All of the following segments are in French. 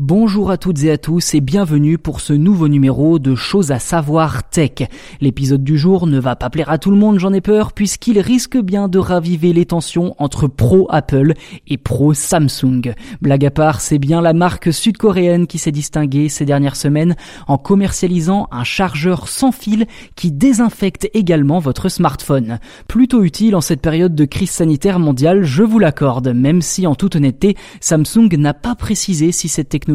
Bonjour à toutes et à tous et bienvenue pour ce nouveau numéro de Choses à savoir tech. L'épisode du jour ne va pas plaire à tout le monde, j'en ai peur, puisqu'il risque bien de raviver les tensions entre pro Apple et pro Samsung. Blague à part, c'est bien la marque sud-coréenne qui s'est distinguée ces dernières semaines en commercialisant un chargeur sans fil qui désinfecte également votre smartphone. Plutôt utile en cette période de crise sanitaire mondiale, je vous l'accorde, même si en toute honnêteté, Samsung n'a pas précisé si cette technologie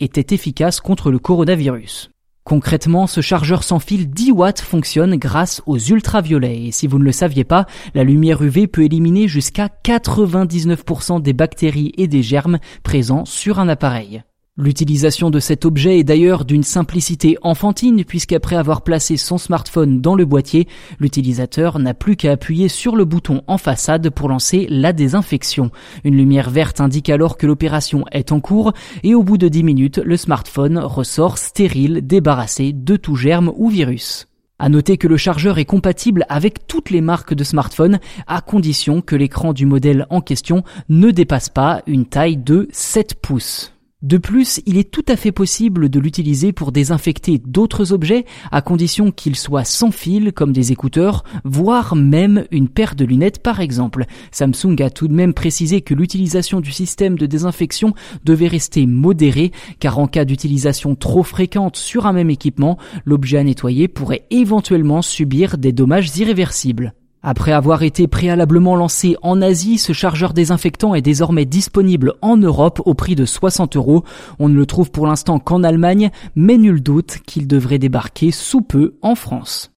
était efficace contre le coronavirus. Concrètement, ce chargeur sans fil 10 watts fonctionne grâce aux ultraviolets et si vous ne le saviez pas, la lumière UV peut éliminer jusqu'à 99% des bactéries et des germes présents sur un appareil. L'utilisation de cet objet est d'ailleurs d'une simplicité enfantine puisqu'après avoir placé son smartphone dans le boîtier, l'utilisateur n'a plus qu'à appuyer sur le bouton en façade pour lancer la désinfection. Une lumière verte indique alors que l'opération est en cours et au bout de 10 minutes, le smartphone ressort stérile, débarrassé de tout germe ou virus. À noter que le chargeur est compatible avec toutes les marques de smartphones à condition que l'écran du modèle en question ne dépasse pas une taille de 7 pouces. De plus, il est tout à fait possible de l'utiliser pour désinfecter d'autres objets à condition qu'ils soient sans fil comme des écouteurs, voire même une paire de lunettes par exemple. Samsung a tout de même précisé que l'utilisation du système de désinfection devait rester modérée car en cas d'utilisation trop fréquente sur un même équipement, l'objet à nettoyer pourrait éventuellement subir des dommages irréversibles. Après avoir été préalablement lancé en Asie, ce chargeur désinfectant est désormais disponible en Europe au prix de 60 euros. On ne le trouve pour l'instant qu'en Allemagne, mais nul doute qu'il devrait débarquer sous peu en France.